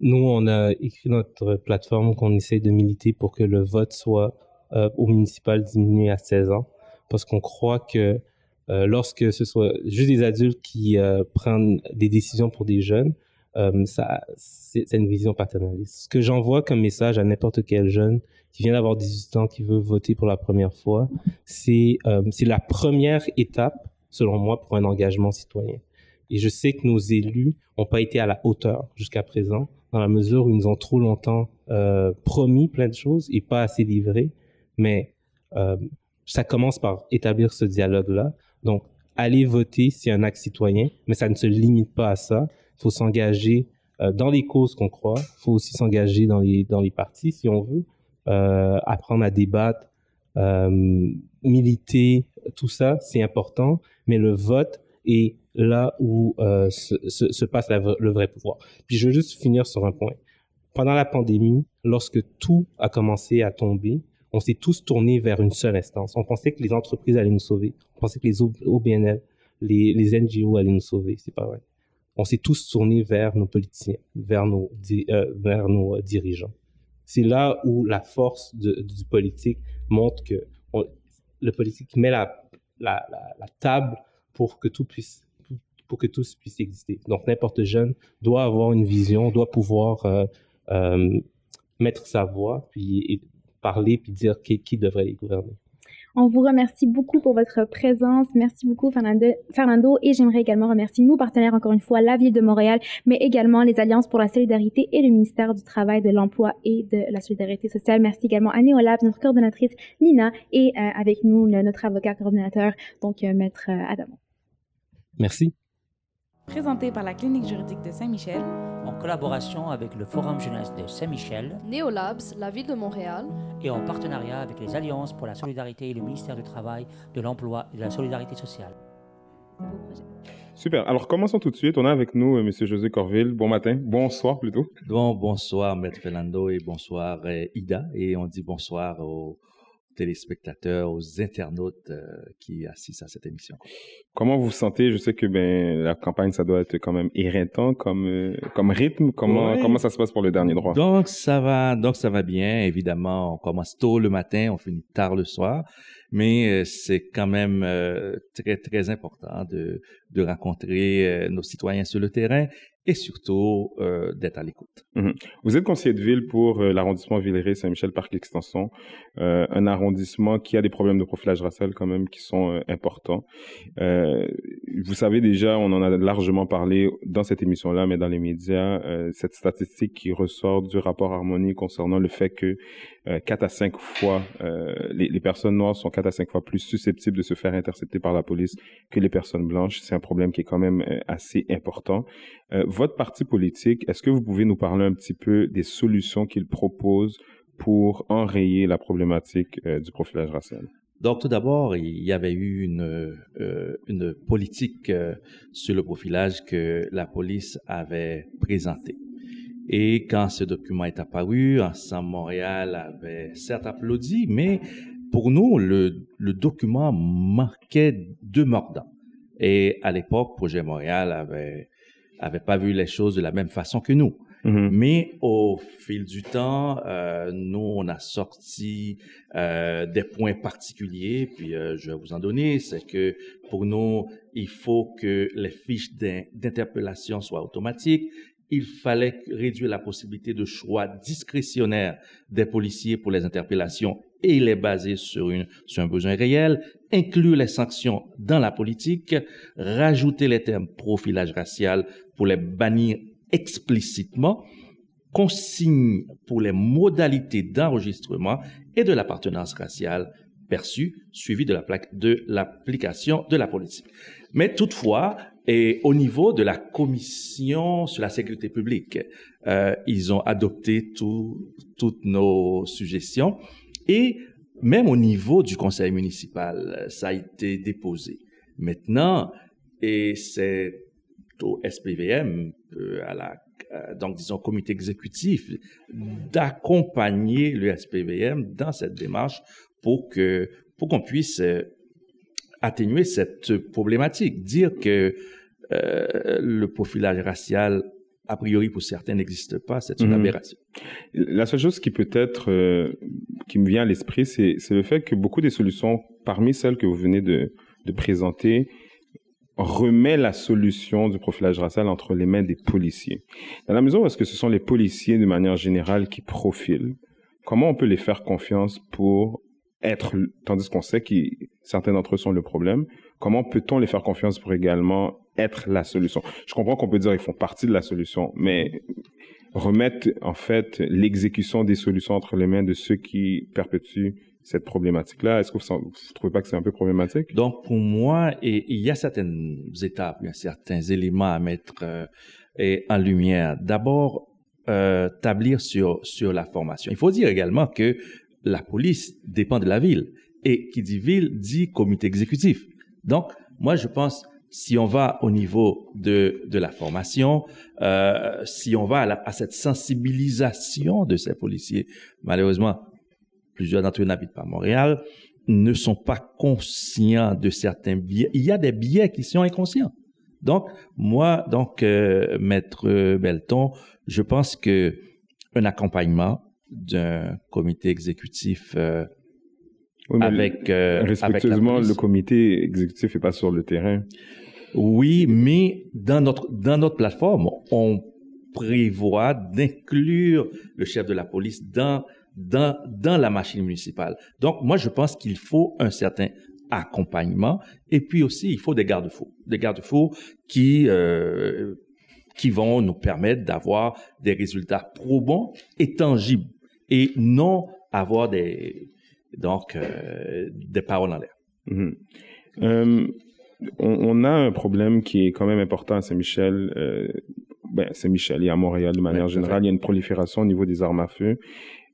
nous, on a écrit notre plateforme qu'on essaie de militer pour que le vote soit euh, au municipal diminué à 16 ans, parce qu'on croit que lorsque ce soit juste des adultes qui euh, prennent des décisions pour des jeunes, euh, ça, c'est une vision paternaliste. Ce que j'envoie comme message à n'importe quel jeune qui vient d'avoir 18 ans, qui veut voter pour la première fois, c'est c'est la première étape, selon moi, pour un engagement citoyen. Et je sais que nos élus n'ont pas été à la hauteur jusqu'à présent, dans la mesure où ils nous ont trop longtemps euh, promis plein de choses et pas assez livré. Mais euh, ça commence par établir ce dialogue-là. Donc, aller voter, c'est un acte citoyen, mais ça ne se limite pas à ça. Il faut s'engager euh, dans les causes qu'on croit. Il faut aussi s'engager dans les, dans les partis, si on veut. Euh, apprendre à débattre, euh, militer, tout ça, c'est important. Mais le vote est là où euh, se, se, se, passe le vrai pouvoir. Puis je veux juste finir sur un point. Pendant la pandémie, lorsque tout a commencé à tomber, on s'est tous tournés vers une seule instance. On pensait que les entreprises allaient nous sauver. On pensait que les OBNL, les, les NGO allaient nous sauver. C'est pas vrai. On s'est tous tournés vers nos politiciens, vers nos, euh, vers nos euh, dirigeants. C'est là où la force de, du politique montre que le politique met la, la, table pour que tout puisse pour que tout puisse exister. Donc n'importe jeune doit avoir une vision, doit pouvoir euh, mettre sa voix, puis parler puis dire qui, qui devrait les gouverner. On vous remercie beaucoup pour votre présence. Merci beaucoup, Fernando. Fernando et j'aimerais également remercier nos partenaires, encore une fois, la Ville de Montréal, mais également les Alliances pour la solidarité et le ministère du Travail, de l'Emploi et de la Solidarité sociale. Merci également à Néolab, notre coordonnatrice Nina, et euh, avec nous, notre avocat coordinateur, donc euh, Maître euh. Merci. Présenté par la Clinique juridique de Saint-Michel, en collaboration avec le Forum jeunesse de Saint-Michel, Néolabs, la ville de Montréal, et en partenariat avec les Alliances pour la solidarité et le ministère du Travail, de l'Emploi et de la Solidarité sociale. Super. Alors, commençons tout de suite. On a avec nous M. José Corville. Bon matin. Bonsoir plutôt. Bon, bonsoir, Maître Fernando, et bonsoir, euh, Ida. Et on dit bonsoir aux téléspectateurs, aux internautes euh, qui assistent à cette émission. Comment vous vous sentez? Je sais que ben la campagne ça doit être quand même éreintant comme euh, comme rythme. Comment ça se passe pour le dernier droit? Donc ça va, donc ça va bien. Évidemment, on commence tôt le matin, on finit tard le soir. mais euh, c'est quand même très, très important de, de rencontrer nos citoyens sur le terrain et surtout euh, d'être à l'écoute. Mhm. Vous êtes conseiller de ville pour euh, l'arrondissement Villeray, Saint-Michel, Parc Extension, euh, un arrondissement qui a des problèmes de profilage racial quand même qui sont euh, importants. Vous savez déjà, on en a largement parlé dans cette émission-là, mais dans les médias, cette statistique qui ressort du rapport Harmonie concernant le fait que euh, 4 à 5 fois, les, les personnes noires sont 4 à 5 fois plus susceptibles de se faire intercepter par la police que les personnes blanches. C'est un problème qui est quand même assez important. Votre parti politique, est-ce que vous pouvez nous parler un petit peu des solutions qu'il propose pour enrayer la problématique euh, du profilage racial? Donc, tout d'abord, il y avait eu une, euh, politique euh, sur le profilage que la police avait présentée. Et quand ce document est apparu, Ensemble Montréal avait certes applaudi, mais pour nous, le, document manquait de mordant. Et à l'époque, Projet Montréal avait, avait pas vu les choses de la même façon que nous. Mhm. Mais au fil du temps, euh, nous, on a sorti euh, des points particuliers, puis euh, je vais vous en donner. C'est que pour nous, il faut que les fiches d'in- d'interpellation soient automatiques. Il fallait réduire la possibilité de choix discrétionnaire des policiers pour les interpellations et les baser sur, une, sur un besoin réel, inclure les sanctions dans la politique, rajouter les termes profilage racial pour les bannir explicitement, consigne pour les modalités d'enregistrement et de l'appartenance raciale perçue, suivi de la plaque de l'application de la politique. Mais toutefois, et au niveau de la commission sur la sécurité publique, euh, ils ont adopté tout- toutes nos suggestions et même au niveau du conseil municipal, ça a été déposé. Maintenant, et c'est au SPVM, euh, donc disons comité exécutif, d'accompagner le SPVM dans cette démarche pour que pour qu'on puisse euh, atténuer cette problématique, dire que euh, le profilage racial a priori pour certains n'existe pas, c'est une Mhm. aberration. La seule chose qui peut être, euh, qui me vient à l'esprit, c'est c'est le fait que beaucoup des solutions, parmi celles que vous venez de, de présenter, remet la solution du profilage racial entre les mains des policiers. Dans la mesure où est-ce que ce sont les policiers de manière générale qui profilent, comment on peut les faire confiance pour être, tandis qu'on sait que certains d'entre eux sont le problème, comment peut-on les faire confiance pour également être la solution? Je comprends qu'on peut dire qu'ils font partie de la solution, mais remettre en fait l'exécution des solutions entre les mains de ceux qui perpétuent cette problématique-là, est-ce que vous ne trouvez pas que c'est un peu problématique? Donc, pour moi, il y a certaines étapes, il y a certains éléments à mettre euh, en lumière. D'abord, euh, tablir sur, sur la formation. Il faut dire également que la police dépend de la ville. Et qui dit ville dit comité exécutif. Donc, moi, je pense, si on va au niveau de, de la formation, euh, si on va à, la- à cette sensibilisation de ces policiers, malheureusement, plusieurs d'entre eux n'habitent pas à Montréal, ne sont pas conscients de certains biais. Il y a des biais qui sont inconscients. Donc, moi, donc, euh, Maître Belton, je pense que un accompagnement d'un comité exécutif euh, Oui, avec, euh, Respectueusement, le comité exécutif n'est pas sur le terrain. Oui, mais dans notre, dans notre plateforme, on prévoit d'inclure le chef de la police dans, dans, dans la machine municipale. Donc, moi, je pense qu'il faut un certain accompagnement et puis aussi, il faut des garde-fous. Des garde-fous qui, euh, qui vont nous permettre d'avoir des résultats probants et tangibles et non avoir des, donc, euh, des paroles en l'air. Mhm. Euh, on, on a un problème qui est quand même important à Saint-Michel. Euh, ben, Saint-Michel et à Montréal de manière Ouais, générale. Il y a une prolifération au niveau des armes à feu.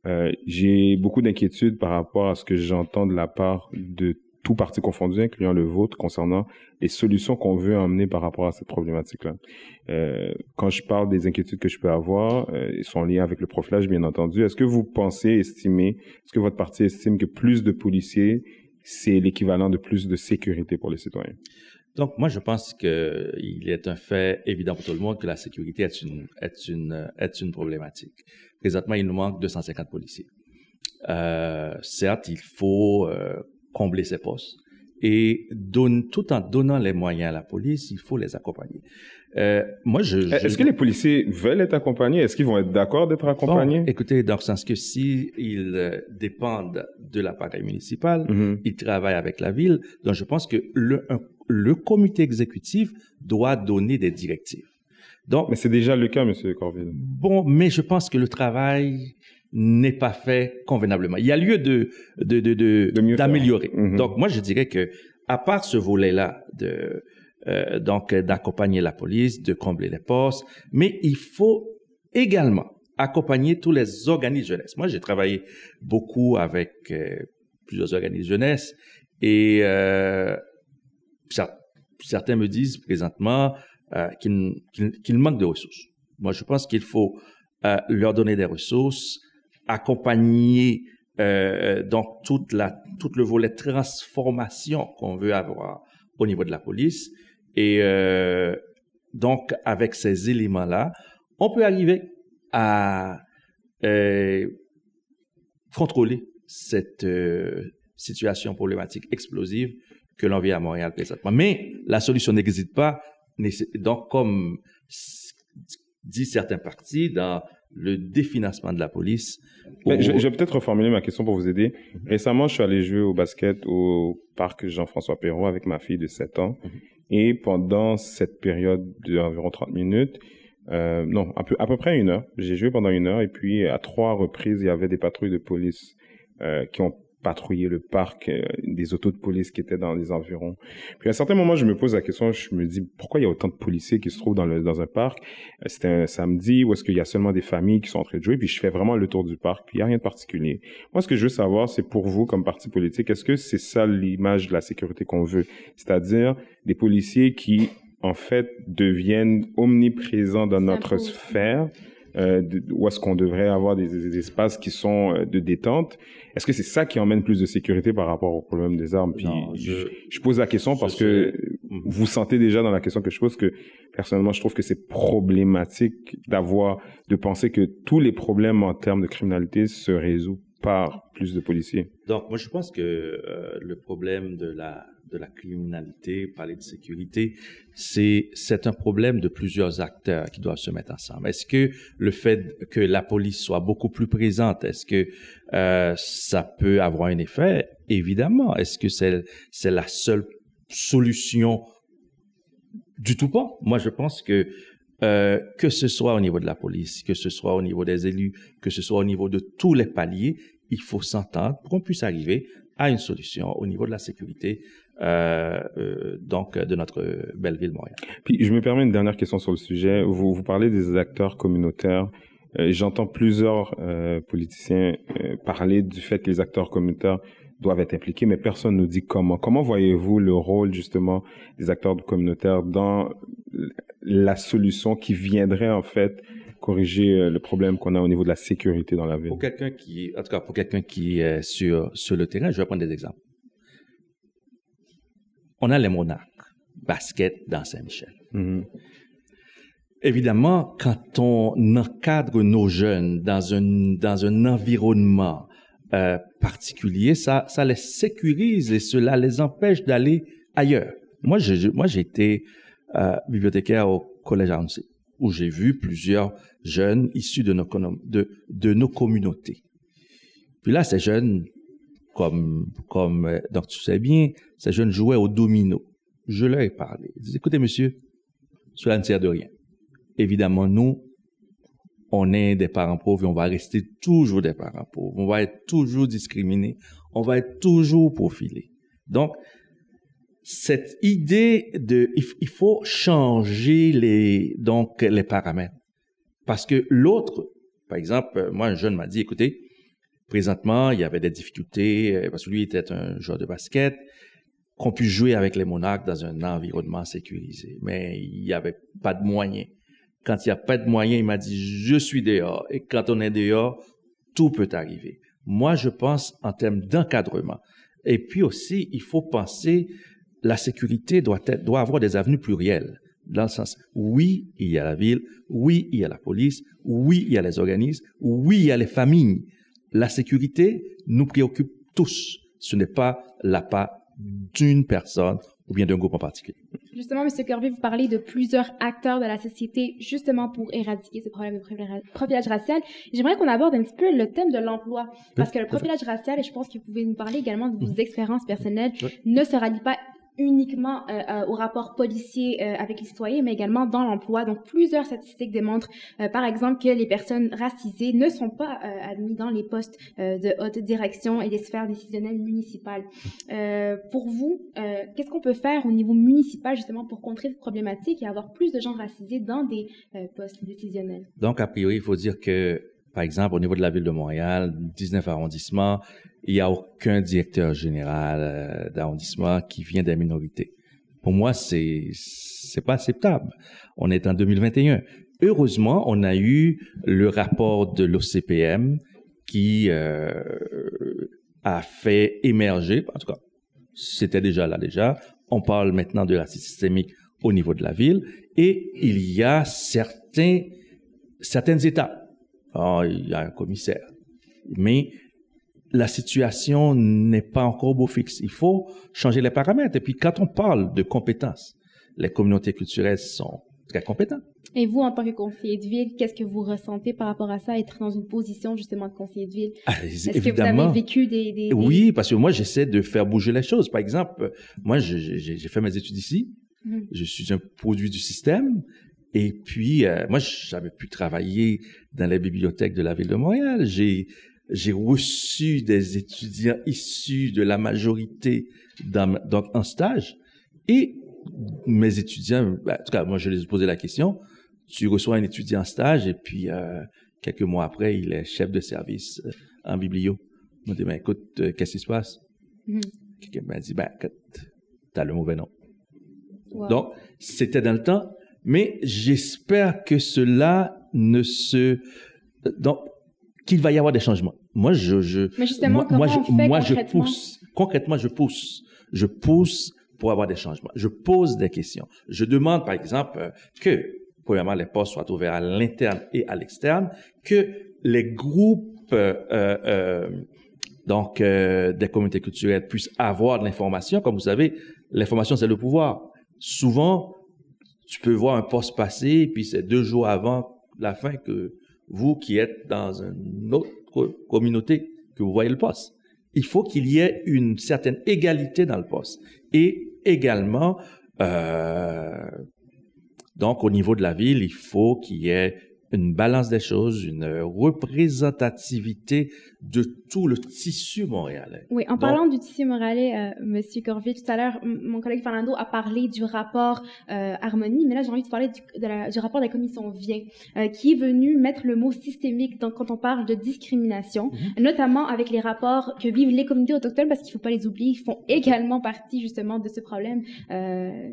Euh, J'ai beaucoup d'inquiétudes par rapport à ce que j'entends de la part de tout parti confondu, incluant le vôtre, concernant les solutions qu'on veut emmener par rapport à cette problématique-là. Euh, quand je parle des inquiétudes que je peux avoir, euh, ils sont liés avec le profilage, bien entendu. Est-ce que vous pensez, estimez, est-ce que votre parti estime que plus de policiers, c'est l'équivalent de plus de sécurité pour les citoyens? Donc, moi, je pense que il est un fait évident pour tout le monde que la sécurité est une, est une, est une problématique. Présentement, il nous manque 250 policiers. Euh, certes, il faut euh, combler ces postes. Et tout en donnant les moyens à la police, il faut les accompagner. Euh, moi, je, je- Est-ce que les policiers veulent être accompagnés? Est-ce qu'ils vont être d'accord d'être accompagnés? Bon, écoutez, dans le sens que si ils euh, dépendent de l'appareil municipal, Mhm. ils travaillent avec la ville, donc je pense que le, un- le comité exécutif doit donner des directives. Donc, Mais c'est déjà le cas, Monsieur Corville. Bon, mais je pense que le travail n'est pas fait convenablement. Il y a lieu de de de de- De mieux faire. d'améliorer. Mhm. Donc moi je dirais que à part ce volet-là de euh, donc d'accompagner la police, de combler les postes, mais il faut également accompagner tous les organismes jeunesse. Moi j'ai travaillé beaucoup avec euh, plusieurs organismes jeunesse et euh, cer- certains me disent présentement euh, qu'il qu'il- qu'il manque de ressources. Moi, je pense qu'il faut leur donner des ressources, accompagner donc toute la tout le volet transformation qu'on veut avoir au niveau de la police et euh, donc avec ces éléments-là, on peut arriver à euh, contrôler cette euh, situation problématique explosive que l'on vit à Montréal présentement. Mais la solution n'existe pas. Donc, comme dit certains partis, dans le définancement de la police. Mais au- je, je vais peut-être reformuler ma question pour vous aider. Récemment, je suis allé jouer au basket au parc Jean-François Perrault avec ma fille de 7 ans. Et pendant cette période d'environ 30 minutes, euh, non, à peu, à peu près une heure, j'ai joué pendant une heure et puis à trois reprises, il y avait des patrouilles de police euh, qui ont patrouillé le parc, euh, des autos de police qui étaient dans les environs. Puis à un certain moment, je me pose la question, je me dis, pourquoi il y a autant de policiers qui se trouvent dans, le, dans un parc? Euh, C'était un samedi où est-ce qu'il y a seulement des familles qui sont en train de jouer, puis je fais vraiment le tour du parc, puis il n'y a rien de particulier. Moi, ce que je veux savoir, c'est pour vous, comme parti politique, est-ce que c'est ça l'image de la sécurité qu'on veut? C'est-à-dire des policiers qui, en fait, deviennent omniprésents dans notre sphère, euh, de- où est-ce qu'on devrait avoir des, des espaces qui sont euh, de détente. Est-ce que c'est ça qui emmène plus de sécurité par rapport au problème des armes? Puis Non, je, pose la question parce que Mhm. vous sentez déjà dans la question que je pose que personnellement, je trouve que c'est problématique d'avoir, de penser que tous les problèmes en termes de criminalité se résout par plus de policiers. Donc, moi, je pense que euh, le problème de la de la criminalité, parler de sécurité, c'est un problème de plusieurs acteurs qui doivent se mettre ensemble. Est-ce que le fait que la police soit beaucoup plus présente, est-ce que euh, ça peut avoir un effet? Évidemment. Est-ce que c'est c'est la seule solution du tout pas? Moi, je pense que euh, que ce soit au niveau de la police, que ce soit au niveau des élus, que ce soit au niveau de tous les paliers, il faut s'entendre pour qu'on puisse arriver à une solution au niveau de la sécurité euh, euh, donc de notre belle ville Montréal. Puis je me permets une dernière question sur le sujet. Vous, parlez des acteurs communautaires. Euh, J'entends plusieurs politiciens parler du fait que les acteurs communautaires doivent être impliqués, mais personne ne nous dit comment. Comment voyez-vous le rôle justement des acteurs communautaires dans la solution qui viendrait en fait corriger euh, le problème qu'on a au niveau de la sécurité dans la ville? Pour quelqu'un qui, en tout cas pour quelqu'un qui est sur sur le terrain, je vais prendre des exemples. On a les monarques basket dans Saint-Michel. Mhm. Évidemment, quand on encadre nos jeunes dans un, dans un environnement euh, particulier, ça, ça les sécurise et cela les empêche d'aller ailleurs. Moi, je- moi, j'ai été euh, bibliothécaire au collège Arncy, où j'ai vu plusieurs jeunes issus de nos, communautés. Puis là, ces jeunes, comme, comme euh, donc tu sais bien, ces jeunes jouaient au domino. Je leur ai parlé. Ils disaient, écoutez, monsieur, cela ne sert de rien évidemment, nous, on est des parents pauvres et on va rester toujours des parents pauvres. On va être toujours discriminés. On va être toujours profilés. Donc, cette idée de, il, faut changer les, donc, les paramètres. Parce que l'autre, par exemple, euh, moi, un jeune m'a dit, écoutez, présentement, il y avait des difficultés, euh, parce que lui était un joueur de basket, qu'on puisse jouer avec les monarques dans un environnement sécurisé. Mais il n'y avait pas de moyens. Quand il n'y a pas de moyens, il m'a dit, je suis dehors. Et quand on est dehors, tout peut arriver. Moi, je pense en termes d'encadrement. Et puis aussi, il faut penser, la sécurité doit être, doit avoir des avenues plurielles. Dans le sens, oui, il y a la ville, oui, il y a la police, oui, il y a les organismes, oui, il y a les familles. La sécurité nous préoccupe tous. Ce n'est pas la part d'une personne ou bien d'un groupe en particulier. Justement, M. Corby, vous parlez de plusieurs acteurs de la société justement pour éradiquer ce problème de profilage racial. J'aimerais qu'on aborde un petit peu le thème de l'emploi. Parce que le profilage racial, et je pense que vous pouvez nous parler également de vos expériences personnelles, ne se rallie pas uniquement euh, euh, au rapport policier euh, avec les citoyens, mais également dans l'emploi. Donc, plusieurs statistiques démontrent, par exemple, que les personnes racisées ne sont pas admises dans les postes de haute direction et des sphères décisionnelles municipales. pour vous, qu'est-ce qu'on peut faire au niveau municipal justement pour contrer cette problématique et avoir plus de gens racisés dans des postes décisionnels? Donc, a priori, il faut dire que par exemple, au niveau de la ville de Montréal, 19 arrondissements, il n'y a aucun directeur général euh, d'arrondissement qui vient des minorités. Pour moi, c'est c'est pas acceptable. On est en 2021. Heureusement, on a eu le rapport de l'OCPM qui euh, a fait émerger, en tout cas, c'était déjà là déjà. On parle maintenant de racisme systémique au niveau de la ville et il y a certains certaines étapes oh, il y a un commissaire. Mais la situation n'est pas encore au beau fixe. Il faut changer les paramètres. Et puis, quand on parle de compétences, les communautés culturelles sont très compétentes. Et vous, en tant que conseiller de ville, qu'est-ce que vous ressentez par rapport à ça, être dans une position justement de conseiller de ville? Ah, Est-ce que vous avez vécu des, des, Oui, parce que moi, j'essaie de faire bouger les choses. Par exemple, moi, j'ai fait mes études ici. Mmh. Je suis un produit du système. Et puis, euh, moi, j'avais pu travailler dans les bibliothèques de la ville de Montréal. J'ai j'ai reçu des étudiants issus de la majorité dans, donc en stage. Et mes étudiants, ben, en tout cas, moi, je les ai posé la question. Tu reçois un étudiant en stage et puis euh, quelques mois après, il est chef de service euh, en biblio. Je me dit, ben, écoute, qu'est-ce qui se passe? Mm-hmm. Quelqu'un m'a dit, ben, t'as le mauvais nom. Donc, c'était dans le temps mais j'espère que cela ne se donc qu'il va y avoir des changements. Moi, je, je mais justement, moi, je, moi je pousse concrètement, je pousse, je pousse pour avoir des changements. Je pose des questions. Je demande, par exemple, euh, que premièrement les postes soient ouverts à l'interne et à l'externe, que les groupes euh, euh, donc euh, des communautés culturelles puissent avoir de l'information. Comme vous savez, l'information c'est le pouvoir. Souvent, tu peux voir un poste passer, puis c'est deux jours avant la fin que vous qui êtes dans une autre communauté, que vous voyez le poste. Il faut qu'il y ait une certaine égalité dans le poste. Et également, euh, donc au niveau de la ville, il faut qu'il y ait une balance des choses, une représentativité de tout le tissu montréalais. Oui, en parlant du tissu montréalais, euh, Monsieur Corville, tout à l'heure, mon collègue Fernando a parlé du rapport euh, Harmonie, mais là j'ai envie de parler du, du rapport de la commission Vient, euh, qui est venu mettre le mot systémique dans, quand on parle de discrimination, mhm. notamment avec les rapports que vivent les communautés autochtones, parce qu'il ne faut pas les oublier, ils font également partie justement de ce problème euh,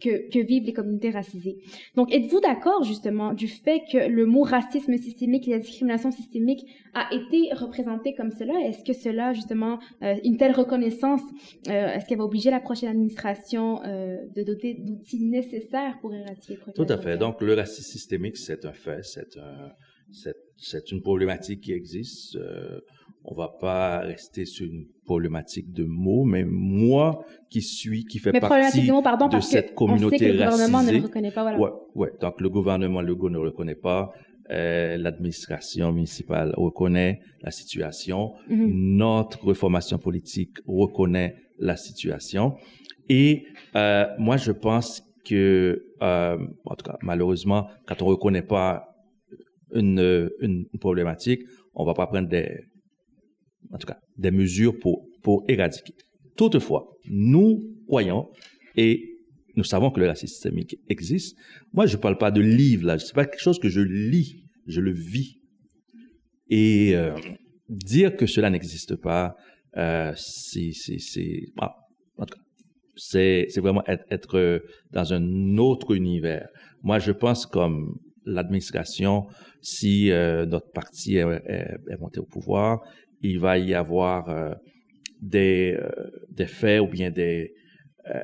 que, que, vivent les communautés racisées. Donc, êtes-vous d'accord justement du fait que le mot racisme systémique et la discrimination systémique a été représenté comme cela? Est-ce que cela, justement, euh, une telle reconnaissance, euh, est-ce qu'elle va obliger la prochaine administration euh, de doter d'outils nécessaires pour éradiquer le Tout à fait. Donc, le racisme systémique, c'est un fait, c'est un, c'est une problématique qui existe. On va pas rester sur une problématique de mots, mais moi qui suis, qui fait partie de, pardon, de cette communauté le gouvernement ne le reconnaît pas, voilà. Ouais, ouais. Donc le gouvernement Legault ne le reconnaît pas. Euh, l'administration municipale reconnaît la situation. Mm-hmm. Notre formation politique reconnaît la situation. Et euh, moi, je pense que, euh, en tout cas, malheureusement, quand on reconnaît pas une, une, problématique, on va pas prendre des, en tout cas, des mesures pour, pour éradiquer. Toutefois, nous croyons et nous savons que le racisme systémique existe. Moi, je ne parle pas de livre, là. C'est pas quelque chose que je lis, je le vis. Et euh, dire que cela n'existe pas, euh, c'est, ah, c'est, vraiment être, dans un autre univers. Moi, je pense comme l'administration, si euh, notre parti est, monté au pouvoir, il va y avoir euh, des, euh, des faits ou bien des,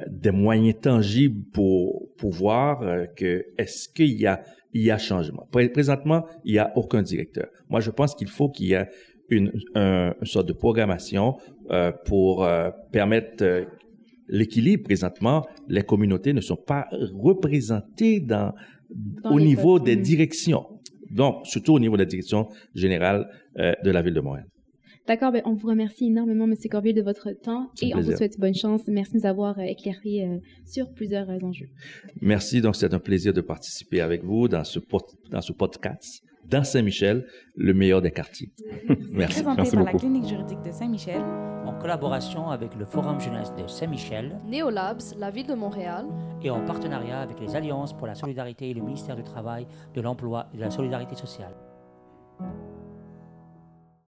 des moyens tangibles pour, pour voir que est-ce qu'il y a, il y a changement. Présentement, il n'y a aucun directeur. Moi, je pense qu'il faut qu'il y ait une, un- une sorte de programmation euh, pour euh, permettre euh, l'équilibre présentement. Les communautés ne sont pas représentées dans, Dans au niveau des directions. Donc, surtout au niveau de la direction générale euh, de la ville de Montréal. D'accord, ben, on vous remercie énormément, M. Corville, de votre temps et on vous plaisir. souhaite bonne chance. Merci de nous avoir euh, éclairé euh, sur plusieurs euh, enjeux. Merci. Donc, c'est un plaisir de participer avec vous dans ce, dans ce podcast dans Saint-Michel, le meilleur des quartiers. Merci. Présenté Merci par la beaucoup. clinique juridique de Saint-Michel En collaboration avec le Forum jeunesse de Saint-Michel Neolabs, la ville de Montréal, et en partenariat avec les Alliances pour la solidarité et le ministère du Travail, de l'Emploi et de la Solidarité sociale.